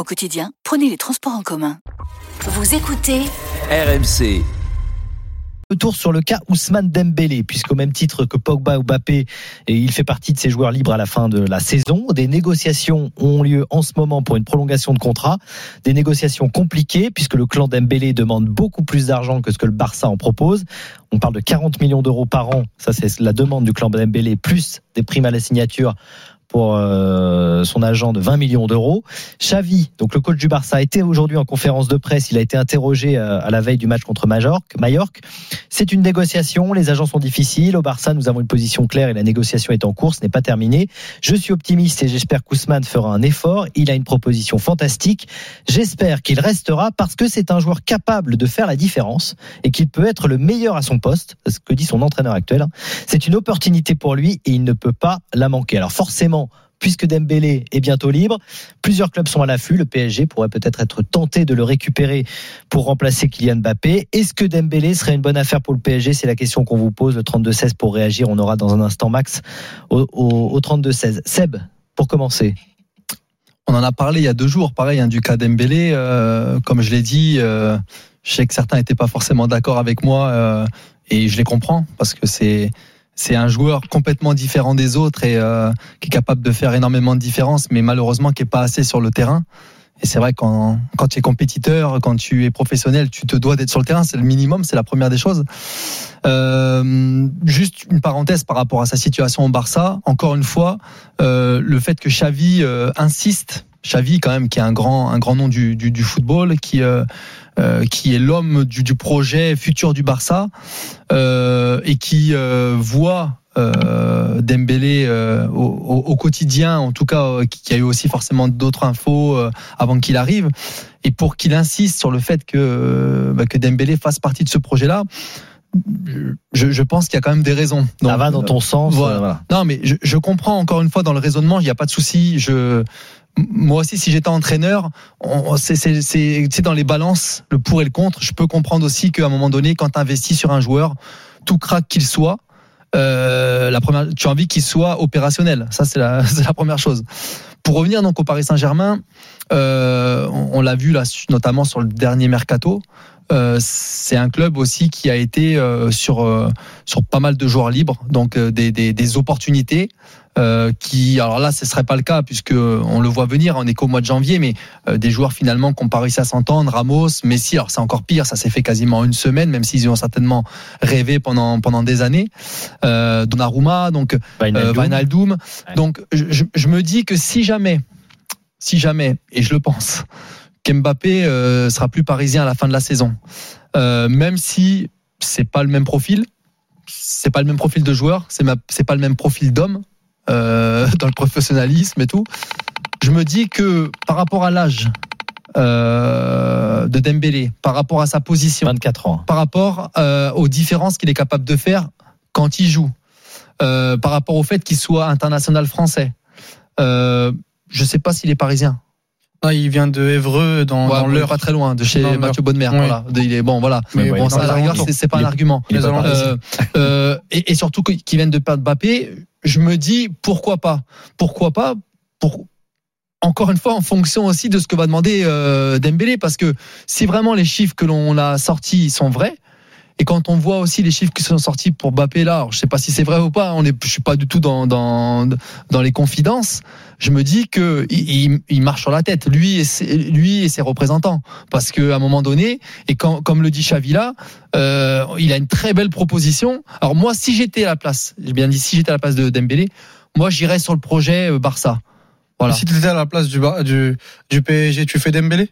Au quotidien, prenez les transports en commun. Vous écoutez RMC. Retour sur le cas Ousmane Dembélé, puisqu'au même titre que Pogba ou Mbappé, et il fait partie de ces joueurs libres à la fin de la saison. Des négociations ont lieu en ce moment pour une prolongation de contrat. Des négociations compliquées, puisque le clan Dembélé demande beaucoup plus d'argent que ce que le Barça en propose. On parle de 40 millions d'euros par an. Ça, c'est la demande du clan Dembélé, plus des primes à la signature pour euh, son agent de 20 millions d'euros. Xavi, donc le coach du Barça, été aujourd'hui en conférence de presse. Il a été interrogé euh, à la veille du match contre. Majorque. C'est une négociation. Les agents sont difficiles. Au Barça, nous avons une position claire et la négociation est en cours. Ce n'est pas terminé. Je suis optimiste et j'espère qu'Ousmane fera un effort. Il a une proposition fantastique. J'espère qu'il restera parce que c'est un joueur capable de faire la différence et qu'il peut être le meilleur à son poste. Ce que dit son entraîneur actuel. C'est une opportunité pour lui et il ne peut pas la manquer. Alors forcément, puisque Dembélé est bientôt libre. Plusieurs clubs sont à l'affût. Le PSG pourrait peut-être être tenté de le récupérer pour remplacer Kylian Mbappé. Est-ce que Dembélé serait une bonne affaire pour le PSG C'est la question qu'on vous pose. Le 32-16 pour réagir. On aura dans un instant max au, au, au 32-16. Seb, pour commencer. On en a parlé il y a deux jours, pareil, hein, du cas Dembélé. Euh, comme je l'ai dit, euh, je sais que certains n'étaient pas forcément d'accord avec moi euh, et je les comprends parce que c'est c'est un joueur complètement différent des autres et euh, qui est capable de faire énormément de différence, mais malheureusement qui est pas assez sur le terrain. Et c'est vrai quand quand tu es compétiteur, quand tu es professionnel, tu te dois d'être sur le terrain, c'est le minimum, c'est la première des choses. Euh, juste une parenthèse par rapport à sa situation au Barça. Encore une fois, euh, le fait que Xavi euh, insiste, Xavi quand même qui est un grand un grand nom du du, du football, qui euh, euh, qui est l'homme du, du, projet futur du Barça euh, et qui euh, voit euh, Dembélé euh, au, quotidien, en tout cas, euh, qui a eu aussi forcément d'autres infos avant qu'il arrive, et pour qu'il insiste sur le fait que, bah, que Dembélé fasse partie de ce projet-là. Je, je, pense qu'il y a quand même des raisons. Donc, Ça va dans ton sens. Voilà. voilà. Non, mais je, je, comprends encore une fois dans le raisonnement, il n'y a pas de souci. Je, moi aussi, si j'étais entraîneur, c'est dans les balances, le pour et le contre. Je peux comprendre aussi qu'à un moment donné, quand tu investis sur un joueur, tout craque qu'il soit, euh, tu as envie qu'il soit opérationnel. Ça, c'est la, la, première chose. Pour revenir donc au Paris Saint-Germain, euh, on, on l'a vu là, notamment sur le dernier mercato. Euh, c'est un club aussi qui a été euh, sur euh, sur pas mal de joueurs libres, donc euh, des, des, des, opportunités. qui alors là ce serait pas le cas puisque on le voit venir on est qu'au mois de janvier mais des joueurs finalement qui ont pas réussi à s'entendre Ramos Messi alors c'est encore pire ça s'est fait quasiment une semaine même s'ils ont certainement rêvé pendant pendant des années Donnarumma donc Wijnaldum ouais. donc je, je me dis que si jamais si jamais et je le pense qu'Mbappé euh, sera plus parisien à la fin de la saison. Euh, même si c'est pas le même profil, c'est pas le même profil de joueur, c'est c'est pas le même profil d'homme euh, dans le professionnalisme et tout. Je me dis que par rapport à l'âge euh, de Dembélé, par rapport à sa position, 24 ans, par rapport aux différences qu'il est capable de faire quand il joue, par rapport au fait qu'il soit international français, je sais pas s'il est parisien. Ah, il vient de Évreux dans, ouais, dans l'heure. Pas très loin, de chez Mathieu Bonnemer. Voilà. Il est bon, voilà. Mais, bon, ça, à la rigueur, c'est pas un argument. Euh, euh, et, et, surtout qu'ils viennent de perdre Mbappé, je me dis pourquoi pas? Pourquoi pas pour, encore une fois en fonction aussi de ce que va demander euh, Dembélé, parce que si vraiment les chiffres que l'on a sortis sont vrais, et quand on voit aussi les chiffres qui sont sortis pour Mbappé là, alors je sais pas si c'est vrai ou pas, on est, je suis pas du tout dans, dans, dans les confidences. Je me dis que il, marche sur la tête, lui et ses, lui et ses représentants, parce que à un moment donné, et comme le dit Xavi là, euh, il a une très belle proposition. Alors moi, si j'étais à la place, j'ai bien dit si j'étais à la place de Dembélé, moi j'irais sur le projet Barça. Voilà. Si tu étais à la place du, du, du PSG, tu fais Dembélé?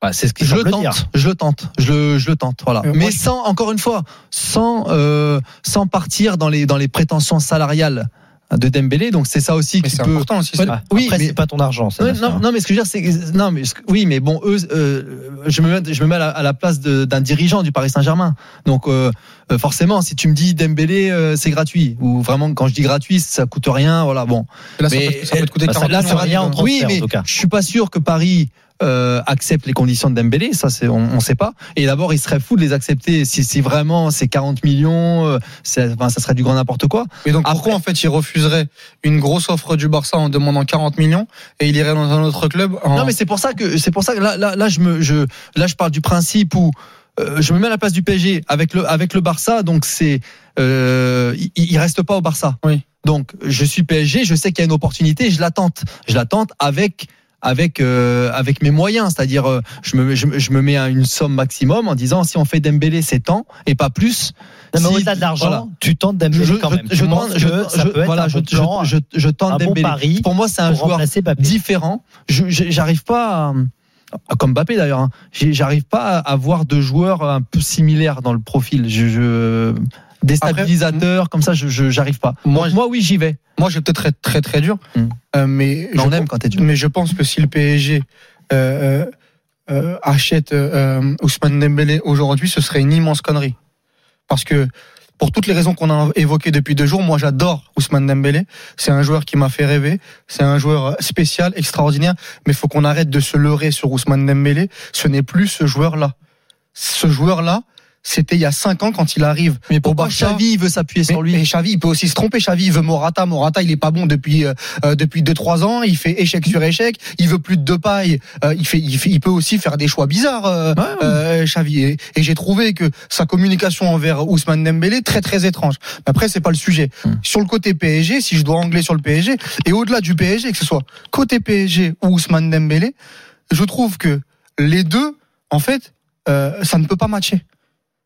Bah, c'est ce que je le tente, dire. je le tente, je le, je le tente, voilà. Euh, Mais sans, encore une fois, sans, euh, sans partir dans les, dans les prétentions salariales de Dembélé. Donc c'est ça aussi qui c'est peut. important aussi. Ouais, ça. oui, Après, mais- c'est pas ton argent. ça, Ouais, non, non, mais ce que je veux dire, c'est que- non, mais oui, mais bon, eux, euh, je me mets, je me mets à la, à la place de- d'un dirigeant du Paris Saint-Germain. Donc, euh, euh, forcément, si tu me dis Dembélé, euh, c'est gratuit, ou vraiment, quand je dis gratuit, ça coûte rien, voilà, bon. Là, ça Mais peut, ça peut te coûter bah, ça- 40 là, ça rien en transfert, oui, en mais tout cas. je suis pas sûr que Paris euh, accepte les conditions de Dembélé, ça, c'est, on, on sait pas. Et d'abord, il serait fou de les accepter si, si vraiment c'est 40 millions, euh, enfin, ça serait du grand n'importe quoi. Mais donc Après- pourquoi en fait il refuserait une grosse offre du Barça en demandant 40 millions et il irait dans un autre club en... Non, mais c'est pour ça que c'est pour ça que là, là, là, je me, je, là, je parle du principe où euh, je me mets à la place du PSG avec le, avec le Barça, donc c'est, euh, il, il reste pas au Barça. Oui. Donc je suis PSG, je sais qu'il y a une opportunité, je l'attente, je l'attente avec avec euh, avec mes moyens, c'est-à-dire euh, je me je, je me mets à une somme maximum en disant si on fait Dembélé c'est tant et pas plus. Non, mais Si- au-delà de l'argent, voilà. tu tentes Dembélé Je, quand même. je tente, je, que ça je- peut être un je, bon plan, je, je, je tente bon Dembélé. pari Pour moi, c'est un joueur différent. Je je- j'arrive pas, à, comme Mbappé d'ailleurs, hein, j'arrive pas à voir de joueurs un peu similaires dans le profil. Je, je déstabilisateur comme ça, je j'arrive pas. Moi, moi oui, j'y vais. moi je vais peut-être être très très dur, euh, mais Mais je on aime quand t'es dur. Mais je pense que si le PSG euh, euh, achète Ousmane Dembélé aujourd'hui, ce serait une immense connerie. Parce que pour toutes les raisons qu'on a évoquées depuis deux jours, moi j'adore Ousmane Dembélé. C'est un joueur qui m'a fait rêver. C'est un joueur spécial, extraordinaire. Mais il faut qu'on arrête de se leurrer sur Ousmane Dembélé. Ce n'est plus ce joueur-là. Ce joueur-là, c'était il y a cinq ans quand il arrive Mais pourquoi Barça. Xavi il veut s'appuyer sur lui mais Xavi, il peut aussi se tromper. Xavi, il veut Morata. Morata, il est pas bon depuis euh, euh, depuis deux trois ans. Il fait échec sur échec. Il veut plus de paille. Euh, il fait, il fait, il peut aussi faire des choix bizarres. Euh, Ouais. euh, Xavi. Et, et j'ai trouvé que sa communication envers Ousmane Dembélé très très étrange. Mais après, c'est pas le sujet. Hmm. Sur le côté PSG, si je dois angler sur le PSG et au-delà du PSG, que ce soit côté PSG ou Ousmane Dembélé, je trouve que les deux, en fait, ça ne peut pas matcher.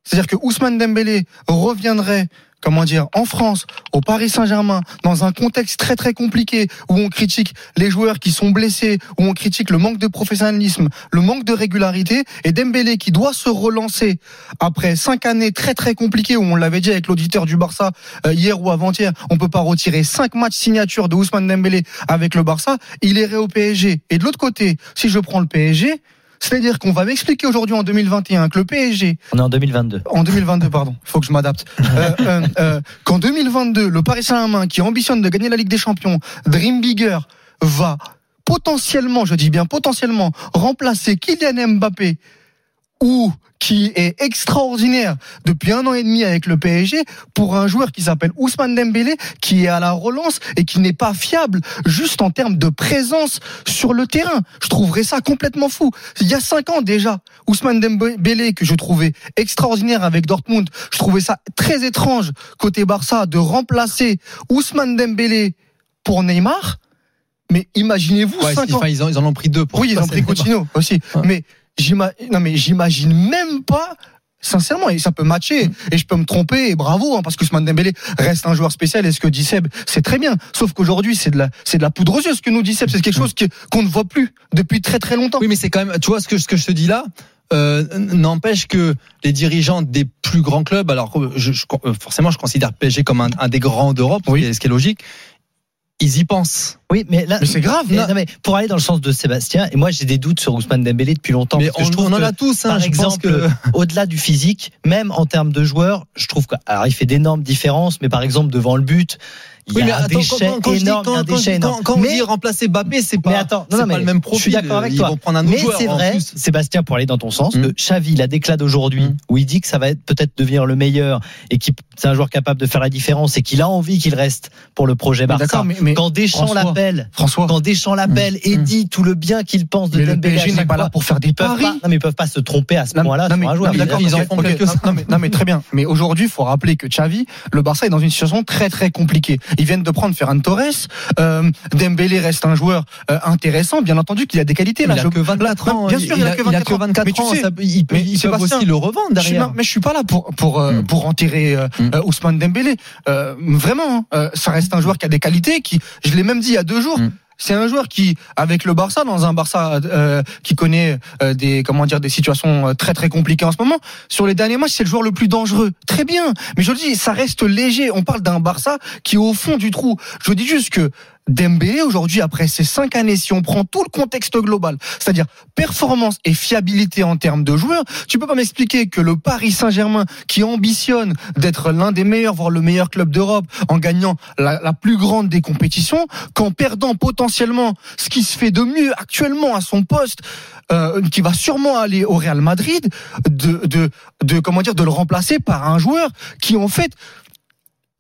C'est-à-dire que Ousmane Dembélé reviendrait, comment dire, en France, au Paris Saint-Germain, dans un contexte très très compliqué, où on critique les joueurs qui sont blessés, où on critique le manque de professionnalisme, le manque de régularité, et Dembélé qui doit se relancer après cinq années très très compliquées, où on l'avait dit avec l'auditeur du Barça euh, hier ou avant-hier, on peut pas retirer cinq matchs signature de Ousmane Dembélé avec le Barça, il irait au PSG. Et de l'autre côté, si je prends le PSG, c'est-à-dire qu'on va m'expliquer aujourd'hui en 2021 que le PSG On est en 2022. en 2022, pardon. Il faut que je m'adapte. Euh, euh, euh, Qu'en 2022, le Paris Saint-Germain, qui ambitionne de gagner la Ligue des Champions, Dream Bigger, va potentiellement, je dis bien potentiellement, remplacer Kylian Mbappé ou qui est extraordinaire depuis un an et demi avec le PSG pour un joueur qui s'appelle Ousmane Dembélé qui est à la relance et qui n'est pas fiable juste en termes de présence sur le terrain. Je trouverais ça complètement fou. Il y a cinq ans déjà, Ousmane Dembélé que je trouvais extraordinaire avec Dortmund, je trouvais ça très étrange côté Barça de remplacer Ousmane Dembélé pour Neymar. Mais imaginez-vous Ouais, cinq ans. enfin, ils, en, ils en ont pris deux pour Oui, ils ont pris. Coutinho aussi. Ouais. Mais non, mais j'imagine même pas. Sincèrement, et ça peut matcher, et je peux me tromper, et bravo, hein, parce que Ousmane Dembélé reste un joueur spécial, et ce que dit Seb, c'est très bien. Sauf qu'aujourd'hui, c'est de la, c'est de la poudre aux yeux, ce que nous dit Seb, c'est quelque chose qu'on ne voit plus depuis très très longtemps. Oui, mais c'est quand même, tu vois, ce que, ce que je te dis là, euh, n'empêche que les dirigeants des plus grands clubs, alors je, je- euh, forcément, je considère PSG comme un, un des grands d'Europe, est- ce qui est logique, ils y pensent. Oui, mais là, Mais c'est grave. mais non. non, mais pour aller dans le sens de Sébastien, et moi j'ai des doutes sur Ousmane Dembélé depuis longtemps. mais parce que on, je trouve on en que, a tous, hein, par je exemple, que- au-delà du physique, même en termes de joueurs, je trouve que, alors il fait d'énormes différences, mais par exemple devant le but, il Oui, y mais a un attends, déchet quand, je énorme, quand- je déchet énorme. on mais, dit remplacer Mbappé, c'est pas, mais attends, non, non, pas mais le même je profil. suis d'accord avec Ils toi. vont prendre un autre Mais joueur. c'est vrai, plus. Sébastien, pour aller dans ton sens, Mm. que Xavi, la déclate d'aujourd'hui, Mm. où il dit que ça va être peut-être devenir le meilleur et que c'est un joueur capable de faire la différence et qu'il a envie qu'il reste pour le projet Barça. mais- mais quand Deschamps l'appelle, François, quand Deschamps l'appelle et Mm. dit tout le bien qu'il pense de mais le Dembélé, à PSG n'est pas là pour faire des paris. pas, non, mais ils peuvent pas se tromper à ce point-là sur mais- un joueur. d'accord, ils en font ok, quelques-uns. non, non, mais, très bien. Mais aujourd'hui, il faut rappeler que Xavi, le Barça est dans une situation très très compliquée. Ils viennent de prendre Ferran Torres. Euh, Dembélé reste un joueur euh, intéressant, bien entendu qu'il a des qualités. Il Là, a je- que 24 là, ans. Bien sûr, il, a que 24 ans. Mais tu sais, ça ils peuvent, aussi le revendre derrière. mais je suis pas là pour pour euh, Mm. pour enterrer euh, Mm. euh, Ousmane Dembélé. Euh, vraiment, hein, euh, ça reste un joueur qui a des qualités. Qui, je l'ai même dit il y a deux jours. Mm. C'est un joueur qui, avec le Barça, dans un Barça euh, qui connaît euh, des comment dire des situations euh, très très compliquées en ce moment, sur les derniers matchs, c'est le joueur le plus dangereux. Très bien, mais je le dis, ça reste léger. On parle d'un Barça qui est au fond du trou. Je dis juste que Dembélé aujourd'hui après ces cinq années, si on prend tout le contexte global, c'est-à-dire performance et fiabilité en termes de joueurs, tu peux pas m'expliquer que le Paris Saint-Germain qui ambitionne d'être l'un des meilleurs, voire le meilleur club d'Europe, en gagnant la, la plus grande des compétitions, qu'en perdant potentiellement ce qui se fait de mieux actuellement à son poste, euh, qui va sûrement aller au Real Madrid, de, de, de comment dire, de le remplacer par un joueur qui en fait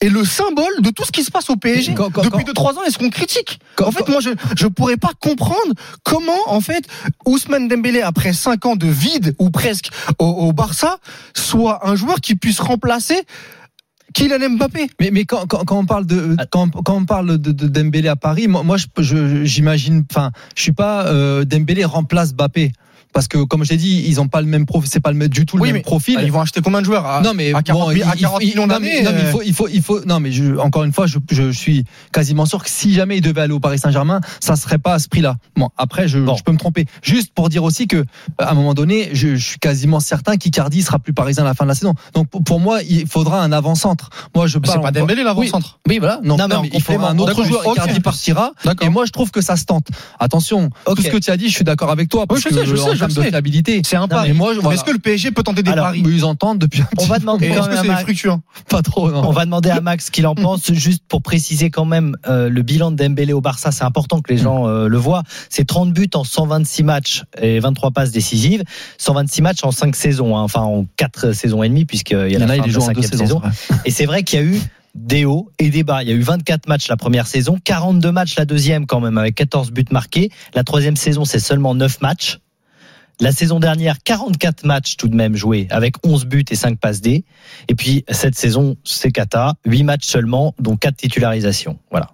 est le symbole de tout ce qui se passe au PSG Quand- quand- depuis quand- 2-3 ans et ce qu'on critique. Quand- en fait, moi, je je pourrais pas comprendre comment, en fait, Ousmane Dembélé, après 5 ans de vide ou presque au, au Barça, soit un joueur qui puisse remplacer Kylian Mbappé. Mais, mais quand, quand, quand on parle de quand, quand on parle de, de Dembélé à Paris, moi, moi je- j'imagine, enfin, je suis pas euh, Dembélé remplace Mbappé parce que comme je l'ai dit, ils ont pas le même profil, c'est pas le, même- du tout le Oui, même mais profil. Ah, Ils vont acheter combien de joueurs à, non mais à 40, bon, à il- 40 il- millions non, d'années non, mais il euh, faut il faut il faut non mais je, encore une fois je, je suis quasiment sûr que si jamais il devait aller au Paris Saint-Germain ça serait pas à ce prix-là. Bon après je, Bon. je peux me tromper. Juste pour dire aussi que à un moment donné je, je suis quasiment certain qu'Icardi sera plus parisien à la fin de la saison. Donc pour, moi il faudra un avant-centre. Moi je parle C'est pas Dembélé l'avant-centre. oui voilà. Non, Non, non, mais il faudra un autre joueur. Ok. Icardi partira. D'accord. et moi je trouve que ça se tente. Attention tout ce que tu as dit je suis d'accord avec toi parce je que sais, je en sais, je termes de sais. fiabilité C'est un pari. mais moi, je- Mais voilà. Est-ce que le PSG peut tenter des Alors, paris ils entendent depuis un On petit va demander quand même à Max- pas trop non. On va demander à Max ce qu'il en pense, juste pour préciser quand même euh, le bilan de Dembélé au Barça. C'est important que les gens euh, le voient. C'est 30 buts en 126 matchs et 23 passes décisives. 126 matchs en 5 saisons, hein, enfin en 4 saisons et demie, puisqu'il y a il la en a fin il de la joue en deux cinquième saisons saison. Et c'est vrai qu'il y a eu des hauts et des bas. Il y a eu 24 matchs la première saison, 42 matchs la deuxième quand même, avec 14 buts marqués. La troisième saison, c'est seulement 9 matchs. La saison dernière, 44 matchs tout de même joués, avec 11 buts et 5 passes D. Et puis cette saison, c'est cata, 8 matchs seulement, dont 4 titularisations. Voilà.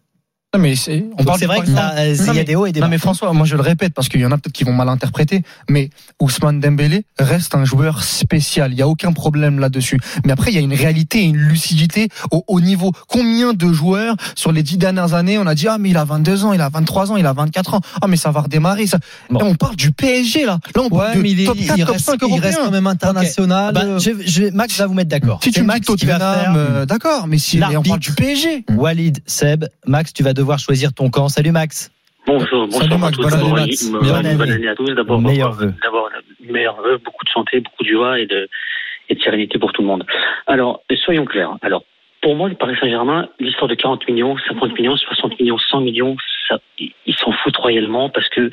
Non, mais c'est, on Donc parle c'est vrai qu'il y a, des hauts et des bas. Non mais François, moi je le répète parce qu'il y en a peut-être qui vont mal interpréter, mais Ousmane Dembélé reste un joueur spécial. Il y a aucun problème là-dessus. Mais après il y a une réalité et une lucidité au haut niveau. Combien de joueurs sur les dix dernières années on a dit ah mais il a 22 ans, il a 23 ans, il a 24 ans. Ah mais ça va redémarrer. Ça. Bon. Là, on parle du PSG là. Là on parle Ouais, de mais il, top 4, il top reste, 5 il reste quand même international. Bah, je, je- Max va vous mettre d'accord. Si tu me dis Max qui va Tottenham, faire euh, d'accord, mais si mais on parle du PSG. Walid, Seb, Max, tu vas devoir choisir ton camp. Salut Max. Bonjour, bonsoir Salut, à tous. bonne année, à tous. D'abord, d'abord, meilleurs vœux, beaucoup de santé, beaucoup de joie et de, et de sérénité pour tout le monde. Alors, soyons clairs. Alors, pour moi, le Paris Saint-Germain, l'histoire de 40 millions, 50 millions, 60 millions, 100 millions, ça, ils ils s'en foutent royalement parce que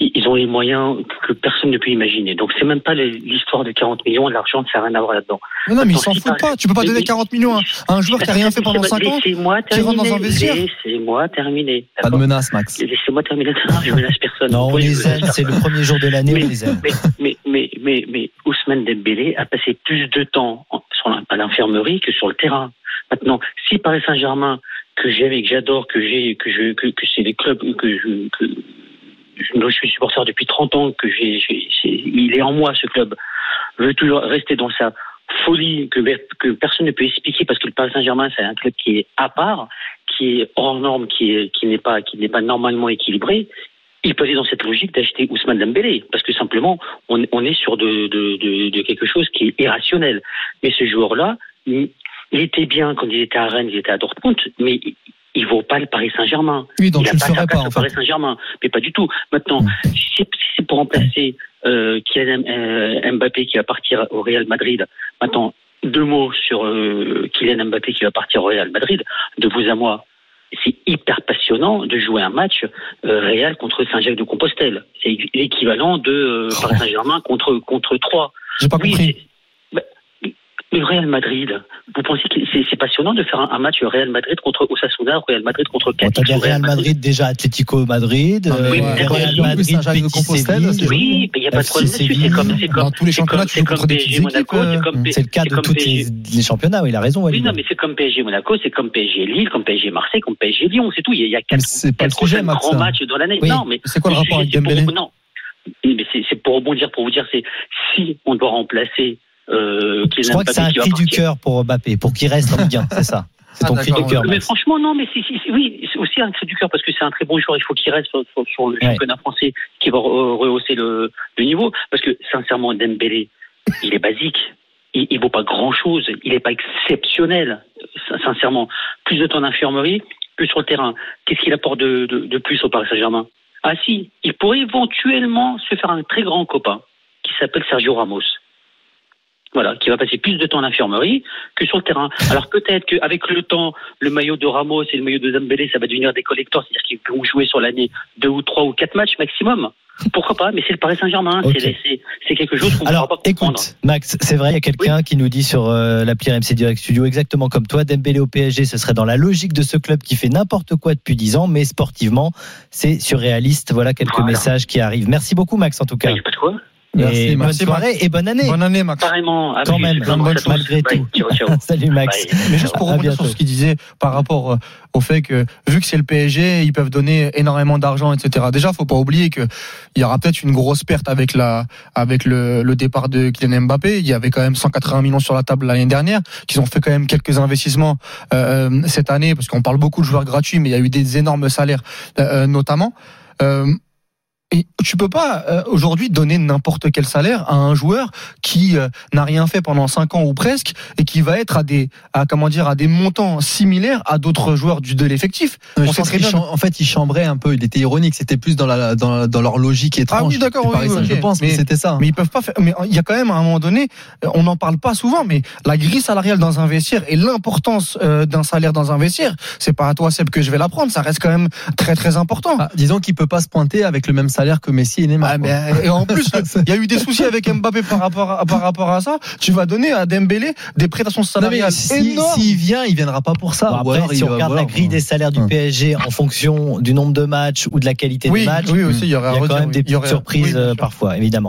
ils ont les moyens que personne ne peut imaginer. Donc, c'est même pas l'histoire de 40 millions, l'argent, ça n'a rien à voir là-dedans. Mais non mais ils s'en foutent pas. Tu peux pas Mais- donner mais- 40 millions à un joueur qui a rien fait pendant 5 ans. Laissez-moi terminer. Laissez-moi terminer. Pas de menace, Max. Laissez-moi terminer. Non, je menace personne. Non, on les aime. C'est le premier jour de l'année, on les aime. mais, mais, mais, mais, Ousmane Dembélé a passé plus de temps à l'infirmerie que sur le terrain. Maintenant, si Paris Saint-Germain, que j'aime et que j'adore, que j'ai, que je, que, que c'est les clubs que je, que je, je suis supporter depuis 30 ans, que j'ai- j'ai- il est en moi ce club, veut toujours rester dans sa folie que, personne ne peut expliquer parce que le Paris Saint-Germain c'est un club qui est à part, qui est hors norme, qui est, qui n'est pas, qui n'est pas normalement équilibré il peut aller dans cette logique d'acheter Ousmane Dembélé, parce que simplement, on, on est sur de, de, de, de quelque chose qui est irrationnel. Mais ce joueur-là, il, il était bien quand il était à Rennes, il était à Dortmund, mais il, vaut pas le Paris Saint-Germain. Oui, donc il tu n'a le pas pas, en Paris fait. Saint-Germain, mais pas du tout. Maintenant, si c'est si c'est pour remplacer euh, Kylian euh, Mbappé qui va partir au Real Madrid, maintenant, deux mots sur euh, Kylian Mbappé qui va partir au Real Madrid, de vous à moi, c'est hyper passionnant de jouer un match euh, Real contre Saint-Jacques-de-Compostelle. C'est l'équivalent de euh, Paris Saint-Germain contre contre Troyes. J'ai pas Oui, compris. bah, le Real Madrid, vous pensez que c'est passionnant de faire un, un match Real Madrid contre Osasuna, Real Madrid contre Cadiz des ou Real Madrid déjà, Atlético Madrid, Ah, mais euh, ouais. Real Oui, Madrid, Betis Compostelle. Oui, mais il n'y a pas de problème là-dessus. C'est comme, c'est comme, Dans tous les c'est championnats, comme, c'est comme des PSG Monaco, c'est comme, le cas c'est de comme tous les, les championnats, oui, il a raison, Oui, non, mais c'est comme PSG Monaco, c'est comme PSG Lille, comme PSG Marseille, comme PSG Lyon, c'est tout. Il y a, quatre, grands matchs dans l'année. Oui. Non, mais C'est quoi le rapport avec Dembélé Non, Oui, mais c'est c'est pour rebondir, pour vous dire, c'est si on doit remplacer euh, Je crois que c'est un cri du cœur pour Mbappé, pour qu'il reste en Ligue 1, c'est ça. C'est ton Ah, cri du cœur. Mais franchement, non, mais c'est, c'est- c'est- oui, c'est aussi un cri du cœur parce que c'est un très bon joueur. Il faut qu'il reste sur, sur- sur le Ouais. championnat français qui va re- rehausser le, le niveau. Parce que sincèrement, Dembélé, il est basique. Il, il vaut pas grand chose. Il est pas exceptionnel. Sin- Sincèrement, plus de temps d'infirmerie, plus sur le terrain. Qu'est-ce qu'il apporte de, de, de plus au Paris Saint-Germain? Ah si, il pourrait éventuellement se faire un très grand copain qui s'appelle Sergio Ramos. Voilà, qui va passer plus de temps en infirmerie que sur le terrain. Alors peut-être qu'avec le temps, le maillot de Ramos et le maillot de Dembélé, ça va devenir des collecteurs, c'est-à-dire qu'ils pourront jouer sur l'année deux ou trois ou quatre matchs maximum. Pourquoi pas Mais c'est le Paris Saint-Germain, Ok. c'est, quelque chose qu'on ne pas comprendre. écoute, Max, c'est vrai, il y a quelqu'un qui nous dit sur euh, l'appli RMC Direct Studio, exactement comme toi, Dembélé au PSG, ce serait dans la logique de ce club qui fait n'importe quoi depuis 10 ans, mais sportivement, c'est surréaliste. Voilà quelques Voilà. messages qui arrivent. Merci beaucoup, Max, en tout cas. Il n'y a pas de quoi. Merci, et bonne soirée et bonne année. Bonne année, Max. À Quand même, Bonne bonne malgré tout. Ciao, ciao. Salut, Max. Bye. Mais juste pour À rebondir sur ce qu'il disait par rapport euh, au fait que vu que c'est le PSG, ils peuvent donner énormément d'argent, etc. Déjà, faut pas oublier que il y aura peut-être une grosse perte avec la avec le, le départ de Kylian Mbappé. Il y avait quand même 180 millions sur la table l'année dernière, qu'ils ont fait quand même quelques investissements euh, cette année parce qu'on parle beaucoup de joueurs gratuits, mais il y a eu des énormes salaires euh, notamment. Euh, et tu peux pas euh, aujourd'hui donner n'importe quel salaire à un joueur qui euh, n'a rien fait pendant cinq ans ou presque et qui va être à des à comment dire à des montants similaires à d'autres joueurs du de l'effectif. En fait, il chambrait un peu. Il était ironique. C'était plus dans, la, dans, dans leur logique étrange. Ah oui, d'accord, oui, oui. Je pense Mais- c'était ça. Mais ils peuvent pas faire. Mais il y a quand même à un moment donné, on n'en parle pas souvent, mais la grille salariale dans un vestiaire et l'importance euh, d'un salaire dans un vestiaire, c'est pas à toi Seb que je vais l'apprendre. Ça reste quand même très très important. Ah, disons qu'il peut pas se pointer avec le même salaire que Messi et Neymar. Ah, quoi. mais, et en plus, il y a eu des soucis avec Mbappé par rapport à, par rapport à ça. Tu vas donner à Dembélé des mais salariales si- énormes. s'il vient, il viendra pas pour ça. Après, alors, si on va- regarde voilà, la grille bon. des salaires du. PSG en fonction du nombre de matchs ou de la qualité oui, des matchs, oui aussi, il y aurait il à y a quand même oui. des petites aurait- surprises euh, parfois, évidemment.